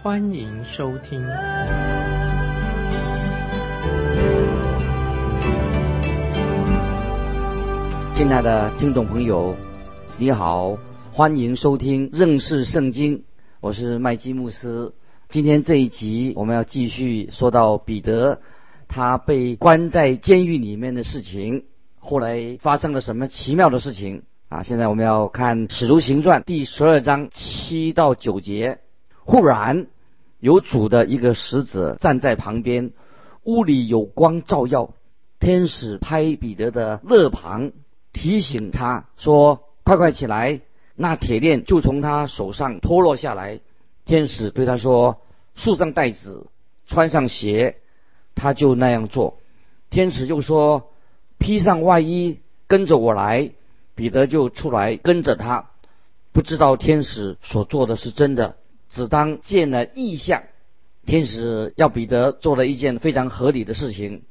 欢迎收听。亲爱的听众朋友，你好，欢迎收听认识圣经，我是麦基牧师。今天这一集我们要继续说到彼得他被关在监狱里面的事情。后来发生了什么奇妙的事情啊？现在我们要看《使徒行传》第十二章七到九节。忽然有主的一个使者站在旁边，屋里有光照耀。天使拍彼得的肋旁，提醒他说：“快快起来！”那铁链就从他手上脱落下来。天使对他说：“束上带子，穿上鞋。”他就那样做。天使又说。披上外衣，跟着我来。彼得就出来跟着他，不知道天使所做的是真的，只当见了异象。天使要彼得做了一件非常合理的事情，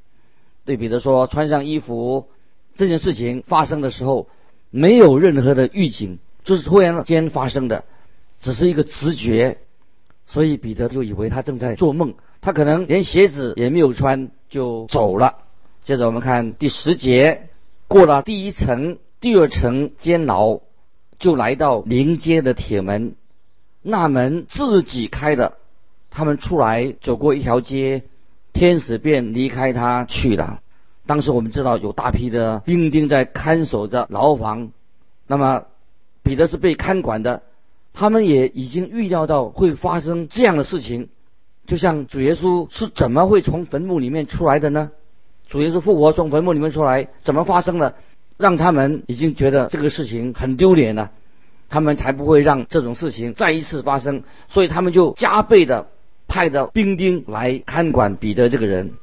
对彼得说：“穿上衣服。”这件事情发生的时候，没有任何的预警，就是突然间发生的，只是一个直觉。所以彼得就以为他正在做梦，他可能连鞋子也没有穿就走了。接着我们看第十节，过了第一层、第二层监牢，就来到临街的铁门，那门自己开的，他们出来走过一条街，天使便离开他去了。当时我们知道有大批的兵丁在看守着牢房，那么彼得是被看管的，他们也已经预料到会发生这样的事情，就像主耶稣是怎么会从坟墓里面出来的呢？主耶稣复活从坟墓里面出来，怎么发生的？让他们已经觉得这个事情很丢脸了，他们才不会让这种事情再一次发生。所以他们就加倍的派的兵丁来看管彼得这个人。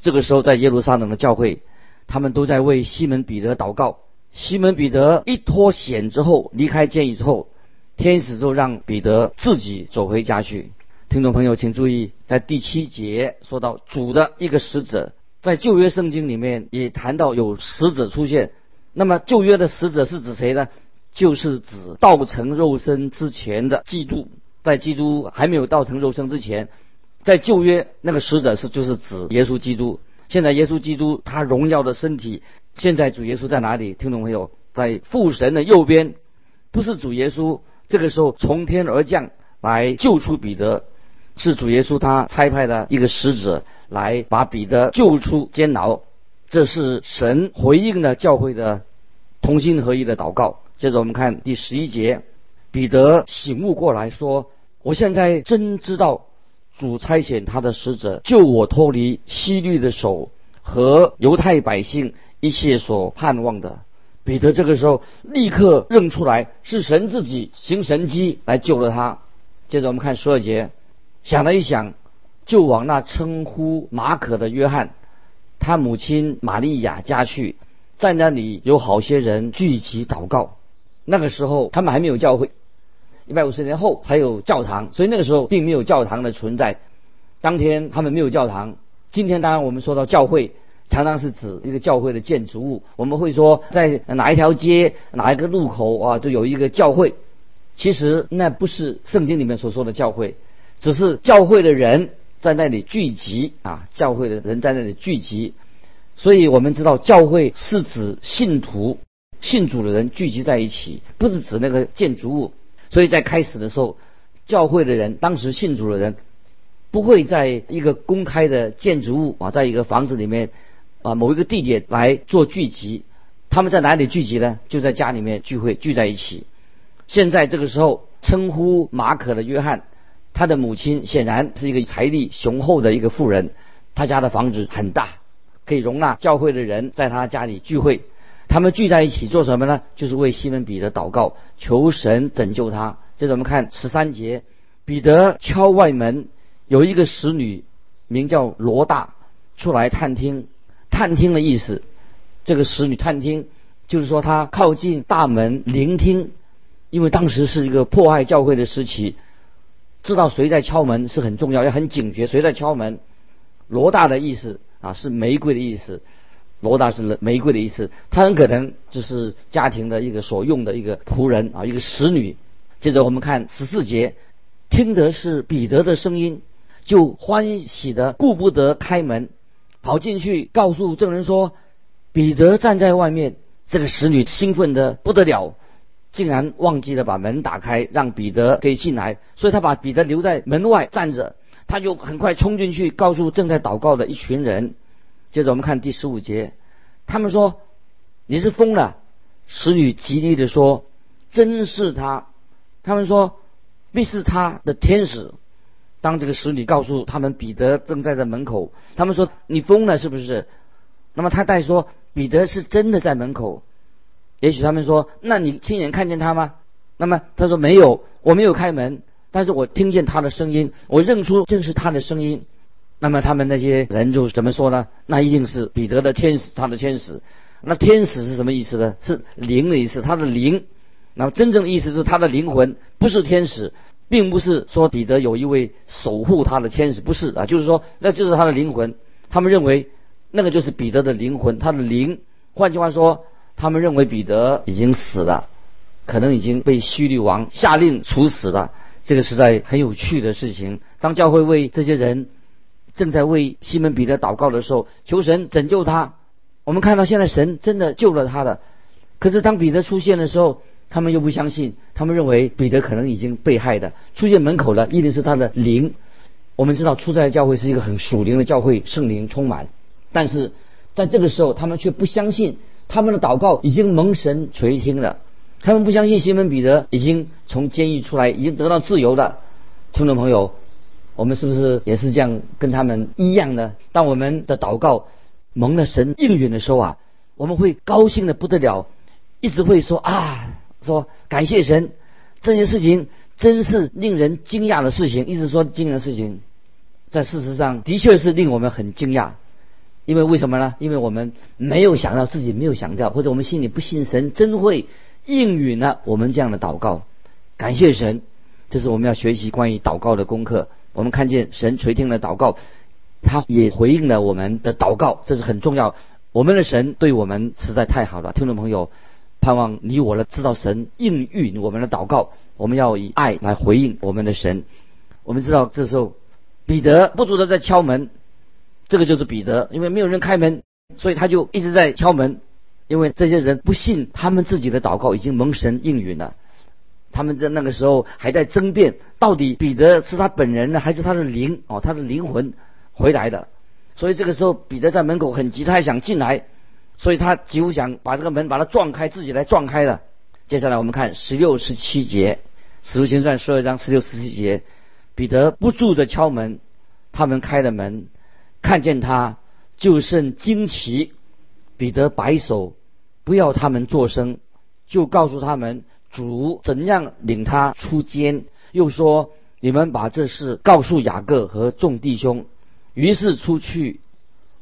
这个时候，在耶路撒冷的教会，他们都在为西门彼得祷告。西门彼得一脱险之后，离开监狱之后，天使就让彼得自己走回家去。听众朋友，请注意，在第七节说到主的一个使者。在旧约圣经里面也谈到有使者出现，那么旧约的使者是指谁呢？就是指道成肉身之前的基督，在基督还没有道成肉身之前，在旧约那个使者是就是指耶稣基督。现在耶稣基督他荣耀的身体，现在主耶稣在哪里？听懂没有？在父神的右边，不是主耶稣这个时候从天而降来救出彼得。是主耶稣他差派的一个使者来把彼得救出监牢，这是神回应了教会的同心合一的祷告。接着我们看第十一节，彼得醒悟过来说：“我现在真知道主差遣他的使者救我脱离西律的手和犹太百姓一切所盼望的。”彼得这个时候立刻认出来是神自己行神迹来救了他。接着我们看十二节。想了一想，就往那称呼马可的约翰，他母亲玛利亚家去，在那里有好些人聚集祷告。那个时候他们还没有教会，一百五十年后才有教堂，所以那个时候并没有教堂的存在。当天他们没有教堂。今天当然我们说到教会，常常是指一个教会的建筑物。我们会说在哪一条街、哪一个路口啊，就有一个教会。其实那不是圣经里面所说的教会。只是教会的人在那里聚集啊，教会的人在那里聚集，所以我们知道教会是指信徒、信主的人聚集在一起，不是指那个建筑物。所以在开始的时候，教会的人当时信主的人不会在一个公开的建筑物啊，在一个房子里面啊某一个地点来做聚集。他们在哪里聚集呢？就在家里面聚会，聚在一起。现在这个时候称呼马可的约翰。他的母亲显然是一个财力雄厚的一个妇人，他家的房子很大，可以容纳教会的人在他家里聚会。他们聚在一起做什么呢？就是为西门彼得祷告，求神拯救他。接着我们看十三节，彼得敲外门，有一个使女名叫罗大出来探听。探听的意思，这个使女探听，就是说她靠近大门聆听，因为当时是一个迫害教会的时期，知道谁在敲门是很重要，要很警觉谁在敲门。罗大的意思啊是玫瑰的意思，罗大是玫瑰的意思，他很可能就是家庭的一个所用的一个仆人啊，一个使女。接着我们看十四节，听得是彼得的声音，就欢喜的顾不得开门。跑进去告诉证人说，彼得站在外面。这个使女兴奋的不得了，竟然忘记了把门打开，让彼得可以进来。所以他把彼得留在门外站着，他就很快冲进去告诉正在祷告的一群人。接着我们看第十五节，他们说你是疯了。使女极力的说，真是他。他们说必是他的天使。当这个使女告诉他们彼得正在在门口，他们说你疯了是不是？那么他再说彼得是真的在门口。也许他们说那你亲眼看见他吗？那么他说没有，我没有开门，但是我听见他的声音，我认出正是他的声音。那么他们那些人就怎么说呢？那一定是彼得的天使，他的天使。那天使是什么意思呢？是灵的意思，他的灵。那么真正的意思是他的灵魂，不是天使。并不是说彼得有一位守护他的天使，不是啊，就是说那就是他的灵魂。他们认为那个就是彼得的灵魂，他的灵。换句话说，他们认为彼得已经死了，可能已经被希律王下令处死了。这个实在很有趣的事情。当教会为这些人正在为西门彼得祷告的时候，求神拯救他。我们看到现在神真的救了他的。可是当彼得出现的时候，他们又不相信，他们认为彼得可能已经被害的出现门口了，一定是他的灵。我们知道初代教会是一个很属灵的教会，圣灵充满。但是在这个时候，他们却不相信他们的祷告已经蒙神垂听了。他们不相信西门彼得已经从监狱出来，已经得到自由了。听众朋友，我们是不是也是这样跟他们一样呢？当我们的祷告蒙了神应允的时候啊，我们会高兴的不得了，一直会说啊。说感谢神，这件事情真是令人惊讶的事情。一直说惊人的事情，在事实上的确是令我们很惊讶。因为为什么呢？因为我们没有想到自己没有想到，或者我们心里不信神真会应允了我们这样的祷告。感谢神，这是我们要学习关于祷告的功课。我们看见神垂听了祷告，他也回应了我们的祷告，这是很重要。我们的神对我们实在太好了，听众朋友。盼望你我的知道神应允我们的祷告，我们要以爱来回应我们的神。我们知道这时候彼得不住的在敲门，这个就是彼得，因为没有人开门，所以他就一直在敲门。因为这些人不信他们自己的祷告已经蒙神应允了，他们在那个时候还在争辩，到底彼得是他本人呢，还是他的灵哦，他的灵魂回来的。所以这个时候彼得在门口很急，他还想进来。所以他几乎想把这个门把它撞开，自己来撞开了。接下来我们看十六、十七节，《使徒行传》十二章十六、十七节，彼得不住的敲门，他们开了门，看见他就甚惊奇。彼得摆手，不要他们作声，就告诉他们主怎样领他出监，又说你们把这事告诉雅各和众弟兄。于是出去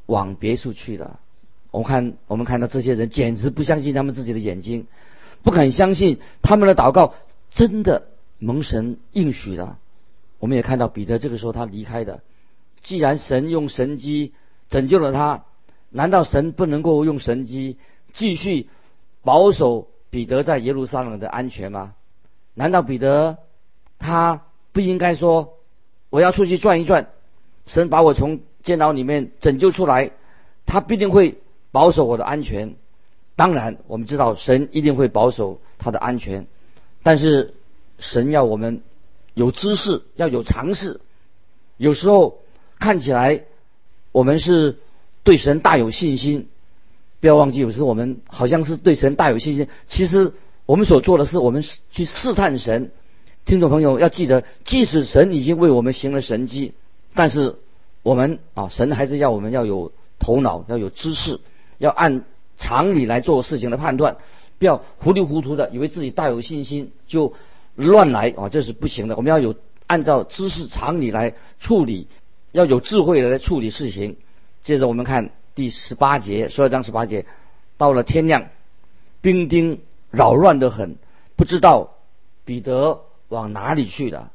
往别处去了。我们看，我们看到这些人简直不相信他们自己的眼睛，不肯相信他们的祷告真的蒙神应许了。我们也看到彼得这个时候他离开的。既然神用神机拯救了他，难道神不能够用神机继续保守彼得在耶路撒冷的安全吗？难道彼得他不应该说我要出去转一转，神把我从监牢里面拯救出来，他必定会。保守我的安全，当然我们知道神一定会保守他的安全，但是神要我们有知识，要有尝试。有时候看起来我们是对神大有信心，不要忘记，有时我们好像是对神大有信心，其实我们所做的是我们去试探神。听众朋友要记得，即使神已经为我们行了神迹，但是我们啊，神还是要我们要有头脑，要有知识。要按常理来做事情的判断，不要糊里糊涂的以为自己大有信心就乱来啊，这是不行的。我们要有按照知识常理来处理要有智慧的来处理事情。接着我们看第十八节，十二章十八节，到了天亮，兵丁扰乱的很，不知道彼得往哪里去了。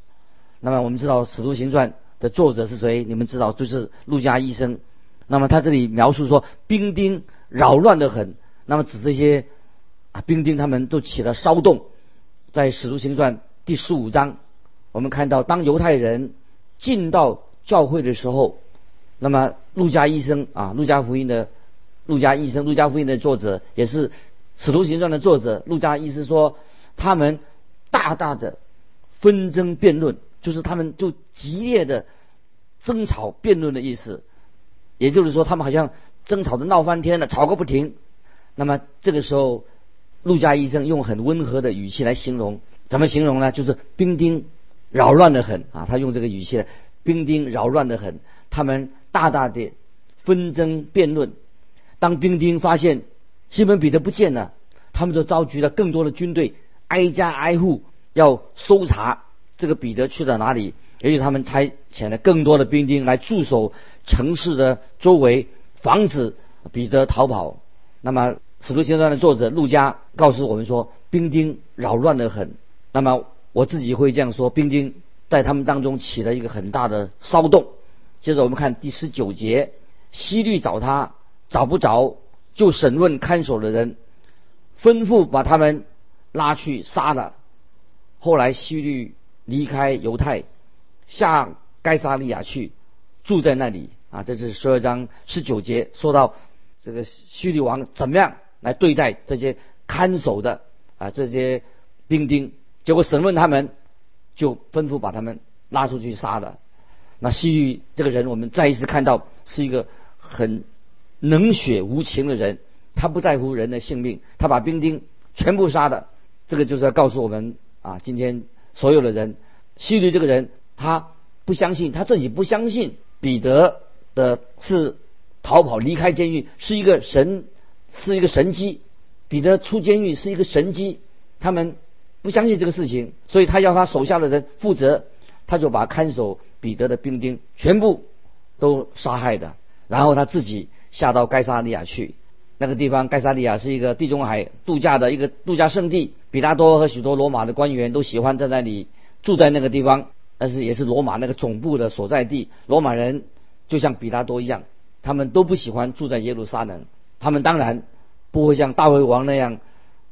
那么我们知道《使徒行传》的作者是谁？你们知道，就是路加医生。那么他这里描述说，兵丁扰乱的很，那么指这些啊兵丁他们都起了骚动。在《使徒行传》第十五章，我们看到当犹太人进到教会的时候，那么路加医生啊，路加福音的路加医生，路加福音的作者也是《使徒行传》的作者。路加医生说，他们大大的纷争辩论。就是他们就激烈的争吵辩论的意思，也就是说，他们好像争吵的闹翻天了，吵个不停。那么这个时候，陆家医生用很温和的语气来形容，怎么形容呢？就是兵丁扰乱的很啊，他用这个语气，兵丁扰乱的很，他们大大的纷争辩论。当兵丁发现西门彼得不见了，他们就召集了更多的军队，挨家挨户要搜查。这个彼得去了哪里？也许他们差遣了更多的兵丁来驻守城市的周围，防止彼得逃跑。那么《使徒行传》的作者陆家告诉我们说，兵丁扰乱的很。那么我自己会这样说：兵丁在他们当中起了一个很大的骚动。接着我们看第十九节，西律找他找不着，就审问看守的人，吩咐把他们拉去杀了。后来西律。离开犹太，下该沙利亚去，住在那里啊。这是十二章十九节说到这个叙利王怎么样来对待这些看守的啊这些兵丁。结果审问他们，就吩咐把他们拉出去杀了。那西律这个人，我们再一次看到是一个很冷血无情的人，他不在乎人的性命，他把兵丁全部杀的。这个就是要告诉我们啊，今天。所有的人，西律这个人，他不相信，他自己不相信彼得的是逃跑离开监狱是一个神，是一个神机。彼得出监狱是一个神机，他们不相信这个事情，所以他要他手下的人负责，他就把看守彼得的兵丁全部都杀害的，然后他自己下到盖萨利亚去。那个地方，盖萨利亚是一个地中海度假的一个度假胜地。比拉多和许多罗马的官员都喜欢在那里住在那个地方，但是也是罗马那个总部的所在地。罗马人就像比拉多一样，他们都不喜欢住在耶路撒冷。他们当然不会像大卫王那样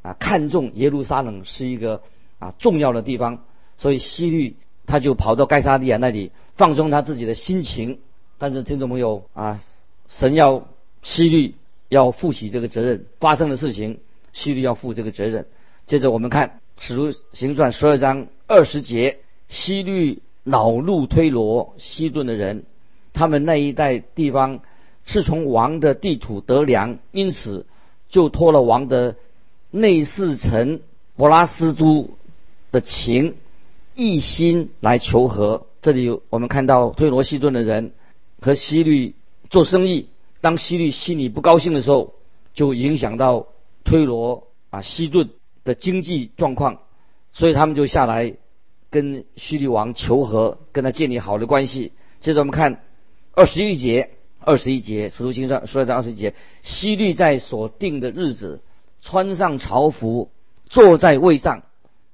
啊看重耶路撒冷是一个啊重要的地方。所以希律他就跑到盖萨利亚那里放松他自己的心情。但是听众朋友啊，神要希律。要负起这个责任，发生的事情，希律要负这个责任。接着我们看《使徒行传》十二章二十节，希律恼怒推罗、西顿的人，他们那一带地方是从王的地土得粮，因此就托了王的内侍臣伯拉斯都的情，一心来求和。这里我们看到推罗、西顿的人和希律做生意。当希律心里不高兴的时候，就影响到推罗啊西顿的经济状况，所以他们就下来跟希律王求和，跟他建立好的关系。接着我们看二十一节，二十一节使徒行传说在二十一节，希律在所定的日子穿上朝服，坐在位上，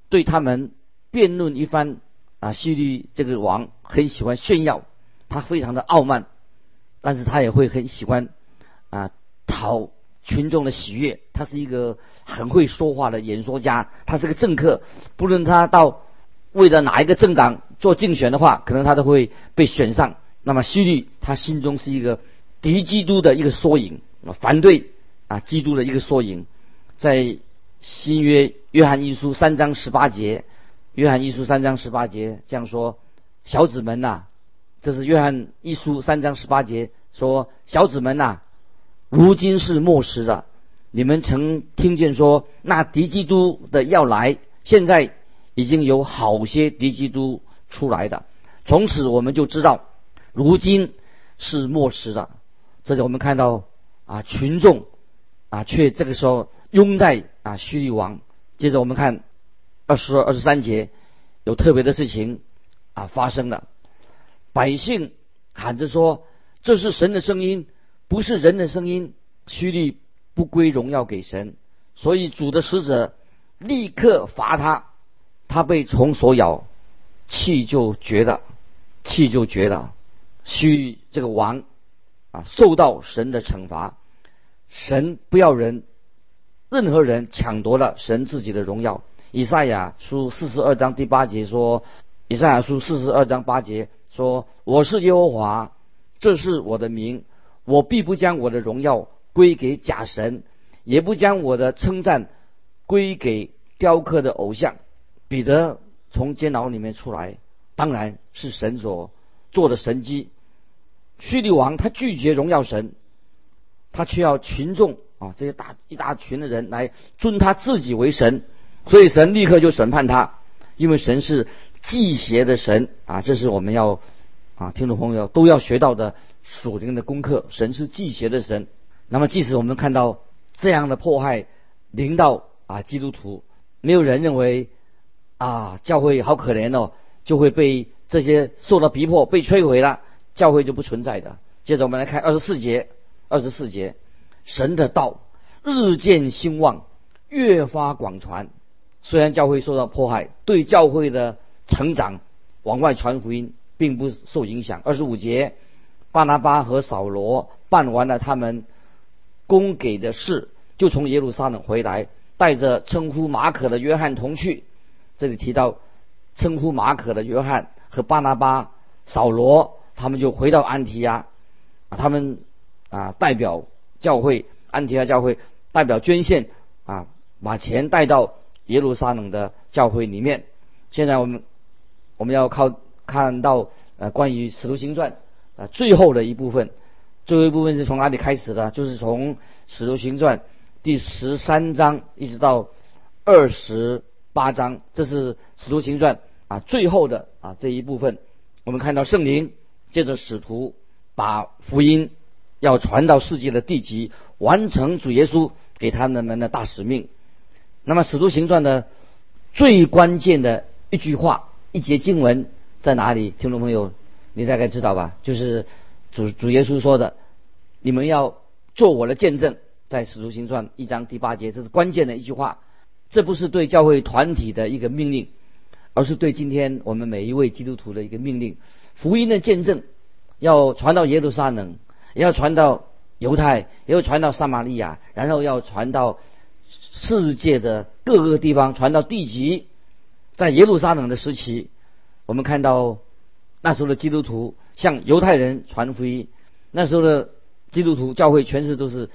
对他们辩论一番。啊，希律这个王很喜欢炫耀，他非常的傲慢。但是他也会很喜欢啊讨群众的喜悦，他是一个很会说话的演说家，他是个政客，不论他到为了哪一个政党做竞选的话，可能他都会被选上。那么希律他心中是一个敌基督的一个缩影，啊反对啊基督的一个缩影。在新约约翰一书三章十八节，约翰一书三章十八节这样说：小子们呐。这是约翰一书三章十八节说：“小子们呐，如今是末时了。你们曾听见说那敌基督的要来，现在已经有好些敌基督出来的。从此我们就知道，如今是末时了。这里我们看到啊，群众啊，却这个时候拥戴啊叙利王。接着我们看二十二、二十三节，有特别的事情啊发生了。”百姓喊着说：“这是神的声音，不是人的声音。”虚利不归荣耀给神，所以主的使者立刻罚他，他被虫所咬，气就绝了，气就绝了。虚这个王啊，受到神的惩罚，神不要人，任何人抢夺了神自己的荣耀。以赛亚书四十二章第八节说：“以赛亚书四十二章八节说，我是耶和华，这是我的名，我必不将我的荣耀。”归给假神，也不将我的称赞归给雕刻的偶像。彼得从监牢里面出来，当然是神所做的神迹。叙利王他拒绝荣耀神，他却要群众啊这些大一大群的人来尊他自己为神，所以神立刻就审判他，因为神是祭邪的神啊，这是我们要啊听众朋友都要学到的属灵的功课。神是祭邪的神。那么，即使我们看到这样的迫害临到啊基督徒，没有人认为啊教会好可怜哦，就会被这些受到逼迫被摧毁了，教会就不存在的。接着我们来看二十四节，二十四节，神的道日渐兴旺，越发广传。虽然教会受到迫害，对教会的成长往外传福音并不受影响。二十五节，巴拿巴和扫罗办完了他们。供给的事，就从耶路撒冷回来，带着称呼马可的约翰同去。这里提到称呼马可的约翰和巴拿巴、扫罗，他们就回到安提亚，他们啊代表教会安提亚教会代表捐献啊，把钱带到耶路撒冷的教会里面。现在我们我们要靠看到呃关于使徒行传啊最后的一部分。最后一部分是从哪里开始的？就是从《使徒行传》第十三章一直到二十八章，这是《使徒行传》啊最后的啊这一部分。我们看到圣灵借着使徒把福音要传到世界的地极，完成主耶稣给他们的大使命。那么《使徒行传》的最关键的一句话、一节经文在哪里？听众朋友，你大概知道吧？就是主主耶稣说的。你们要做我的见证，在使徒行传一章第八节，这是关键的一句话。这不是对教会团体的一个命令，而是对今天我们每一位基督徒的一个命令。福音的见证要传到耶路撒冷，也要传到犹太，也要传到撒玛利亚，然后要传到世界的各个地方，传到地极。在耶路撒冷的时期，我们看到那时候的基督徒向犹太人传福音，那时候的。基督徒教会全是都是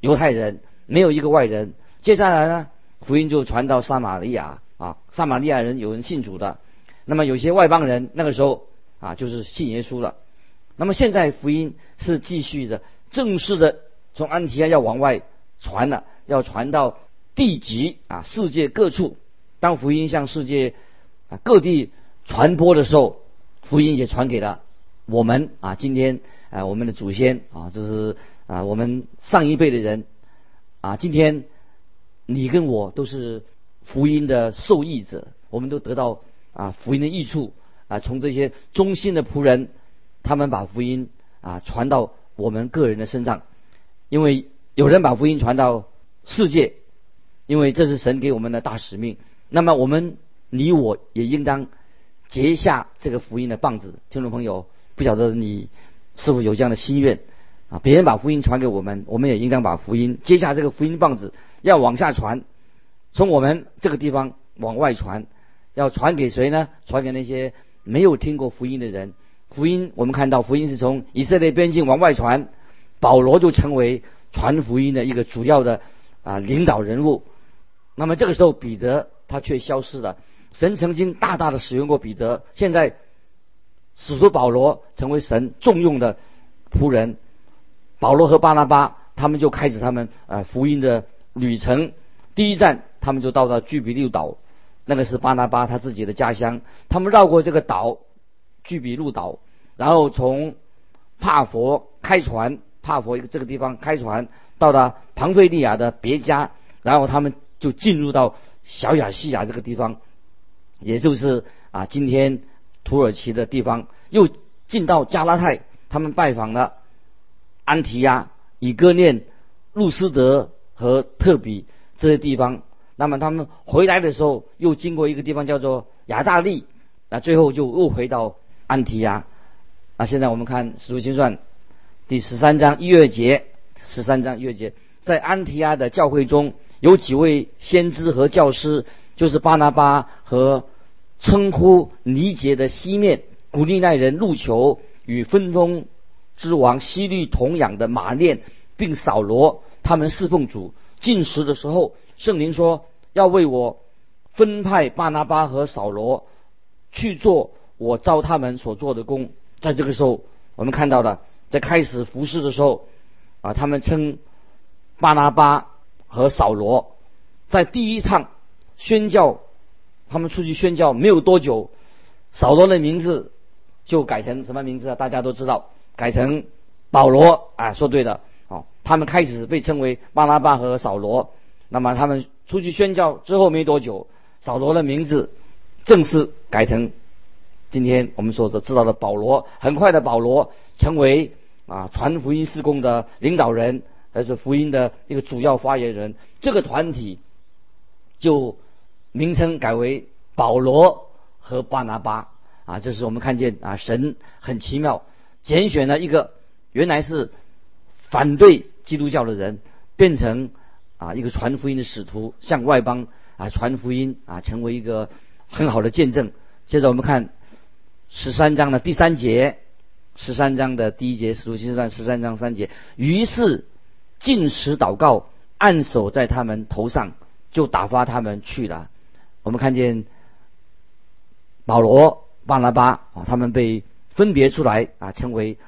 犹太人，没有一个外人。接下来呢，福音就传到撒玛利亚啊，撒玛利亚人有人信主的，那么有些外邦人那个时候啊就是信耶稣了。那么现在福音是继续的，正式的从安提阿要往外传了，要传到地极啊，世界各处。当福音向世界啊各地传播的时候，福音也传给了我们啊，今天。啊，我们的祖先啊，就是啊，我们上一辈的人啊，今天你跟我都是福音的受益者，我们都得到啊福音的益处啊，从这些忠心的仆人，他们把福音啊传到我们个人的身上，因为有人把福音传到世界，因为这是神给我们的大使命。那么我们你我也应当结下这个福音的棒子。听众朋友，不晓得你。是否有这样的心愿啊？别人把福音传给我们，我们也应当把福音接下这个福音棒子，要往下传，从我们这个地方往外传，要传给谁呢？传给那些没有听过福音的人。福音我们看到，福音是从以色列边境往外传，保罗就成为传福音的一个主要的啊领导人物。那么这个时候，彼得他却消失了。神曾经大大的使用过彼得，现在。使徒保罗成为神重用的仆人，保罗和巴拿巴他们就开始他们呃福音的旅程。第一站，他们就到了巨比路岛，那个是巴拿巴他自己的家乡。他们绕过这个岛，巨比路岛，然后从帕佛开船，帕佛一个这个地方开船到了庞菲利亚的别家，然后他们就进入到小亚细亚这个地方，也就是啊今天。土耳其的地方又进到加拉太，他们拜访了安提亚、以哥念、路斯德和特比这些地方。那么他们回来的时候，又经过一个地方叫做亚大利，那最后就又回到安提亚。那现在我们看《使徒行传》第十三章一月节，十三章一月节，在安提亚的教会中有几位先知和教师，就是巴拿巴和称呼尼杰的西面古利奈人路球与分封之王西律同养的马念，并扫罗，他们侍奉主。进食的时候，圣灵说要为我分派巴拿巴和扫罗去做我招他们所做的工。在这个时候，我们看到了在开始服侍的时候，啊，他们称巴拿巴和扫罗在第一趟宣教，他们出去宣教没有多久，扫罗的名字就改成什么名字啊？大家都知道，改成保罗。啊，说对了。他们开始被称为巴拿巴和扫罗。那么他们出去宣教之后没多久，扫罗的名字正式改成今天我们所知道的保罗。很快的，保罗成为啊传福音施工的领导人，还是福音的一个主要发言人。这个团体就名称改为保罗和巴拿巴。啊，这是我们看见啊神很奇妙，拣选了一个原来是反对。基督教的人变成啊一个传福音的使徒，向外邦啊传福音啊，成为一个很好的见证。接着我们看十三章的第三节，十三章的第一节，使徒行传十三章三节。于是进食祷告，按手在他们头上，就打发他们去了。我们看见保罗、巴拿巴啊，他们被分别出来啊，成为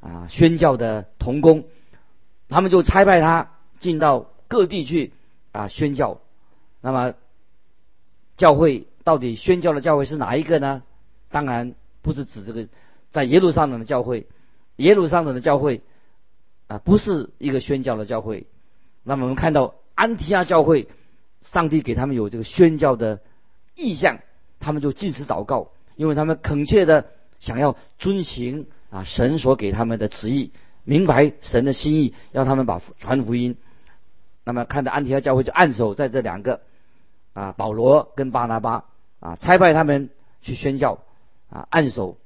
啊宣教的童工。他们就差派他进到各地去啊宣教。那么教会到底宣教的教会是哪一个呢？当然不是指这个在耶路撒冷的教会。耶路撒冷的教会啊不是一个宣教的教会。那么我们看到安提亚教会，上帝给他们有这个宣教的意向，他们就尽职祷告，因为他们恳切的想要遵行啊神所给他们的旨意。明白神的心意，要他们把传福音。那么看到安提阿教会就按手在这两个啊，保罗跟巴拿巴啊，差派他们去宣教啊，按手。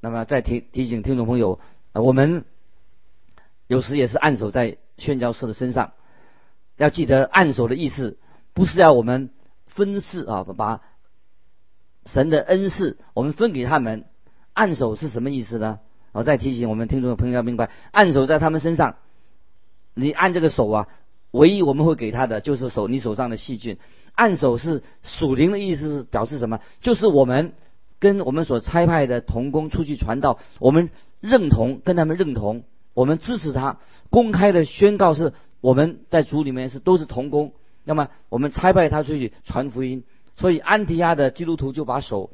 那么再提提醒听众朋友啊，我们有时也是按手在宣教士的身上。要记得按手的意思，不是要我们分赐啊，把神的恩赐我们分给他们。按手是什么意思呢？我再提醒我们听众的朋友要明白，按手在他们身上，你按这个手啊，唯一我们会给他的就是手，你手上的细菌。按手是属灵的意思，是表示什么？就是我们跟我们所差派的同工出去传道，我们认同跟他们认同，我们支持他，公开的宣告是我们在组里面是都是同工。那么我们差派他出去传福音，所以安提亚的基督徒就把手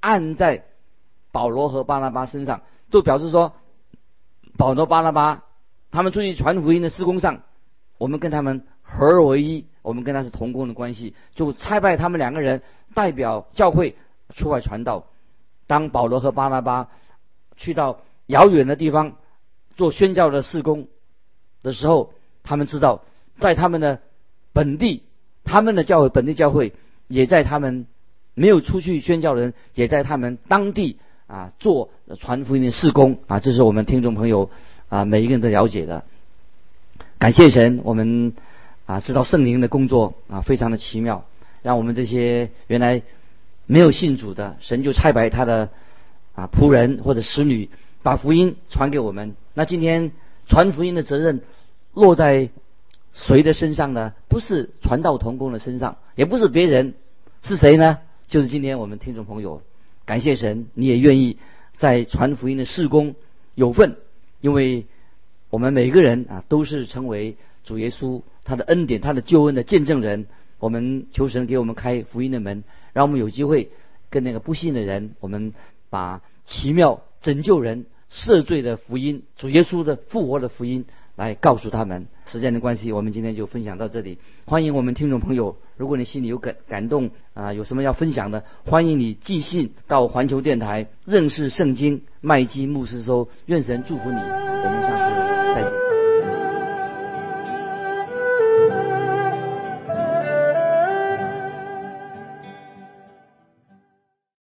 按在保罗和巴拿巴身上。就表示说，保罗、巴拉巴他们出去传福音的施工上，我们跟他们合而为一，我们跟他是同工的关系，就差派他们两个人代表教会出外传道。当保罗和巴拉巴去到遥远的地方做宣教的事工的时候，他们知道在他们的本地，他们的教会本地教会也在他们没有出去宣教的人，也在他们当地。啊，做传福音的事工啊，这是我们听众朋友啊每一个人都了解的。感谢神，我们啊知道圣灵的工作啊非常的奇妙，让我们这些原来没有信主的神就差派他的啊仆人或者使女把福音传给我们。那今天传福音的责任落在谁的身上呢？不是传道同工的身上，也不是别人，是谁呢？就是今天我们听众朋友。感谢神，你也愿意在传福音的事工有份，因为我们每个人啊都是成为主耶稣他的恩典、他的救恩的见证人。我们求神给我们开福音的门，让我们有机会跟那个不信的人，我们把奇妙拯救人、赦罪的福音、主耶稣的复活的福音来告诉他们。时间的关系，我们今天就分享到这里。欢迎我们听众朋友，如果你心里有感感动啊，有什么要分享的，欢迎你寄信到环球电台认识圣经麦基牧师收。愿神祝福你，我们下次。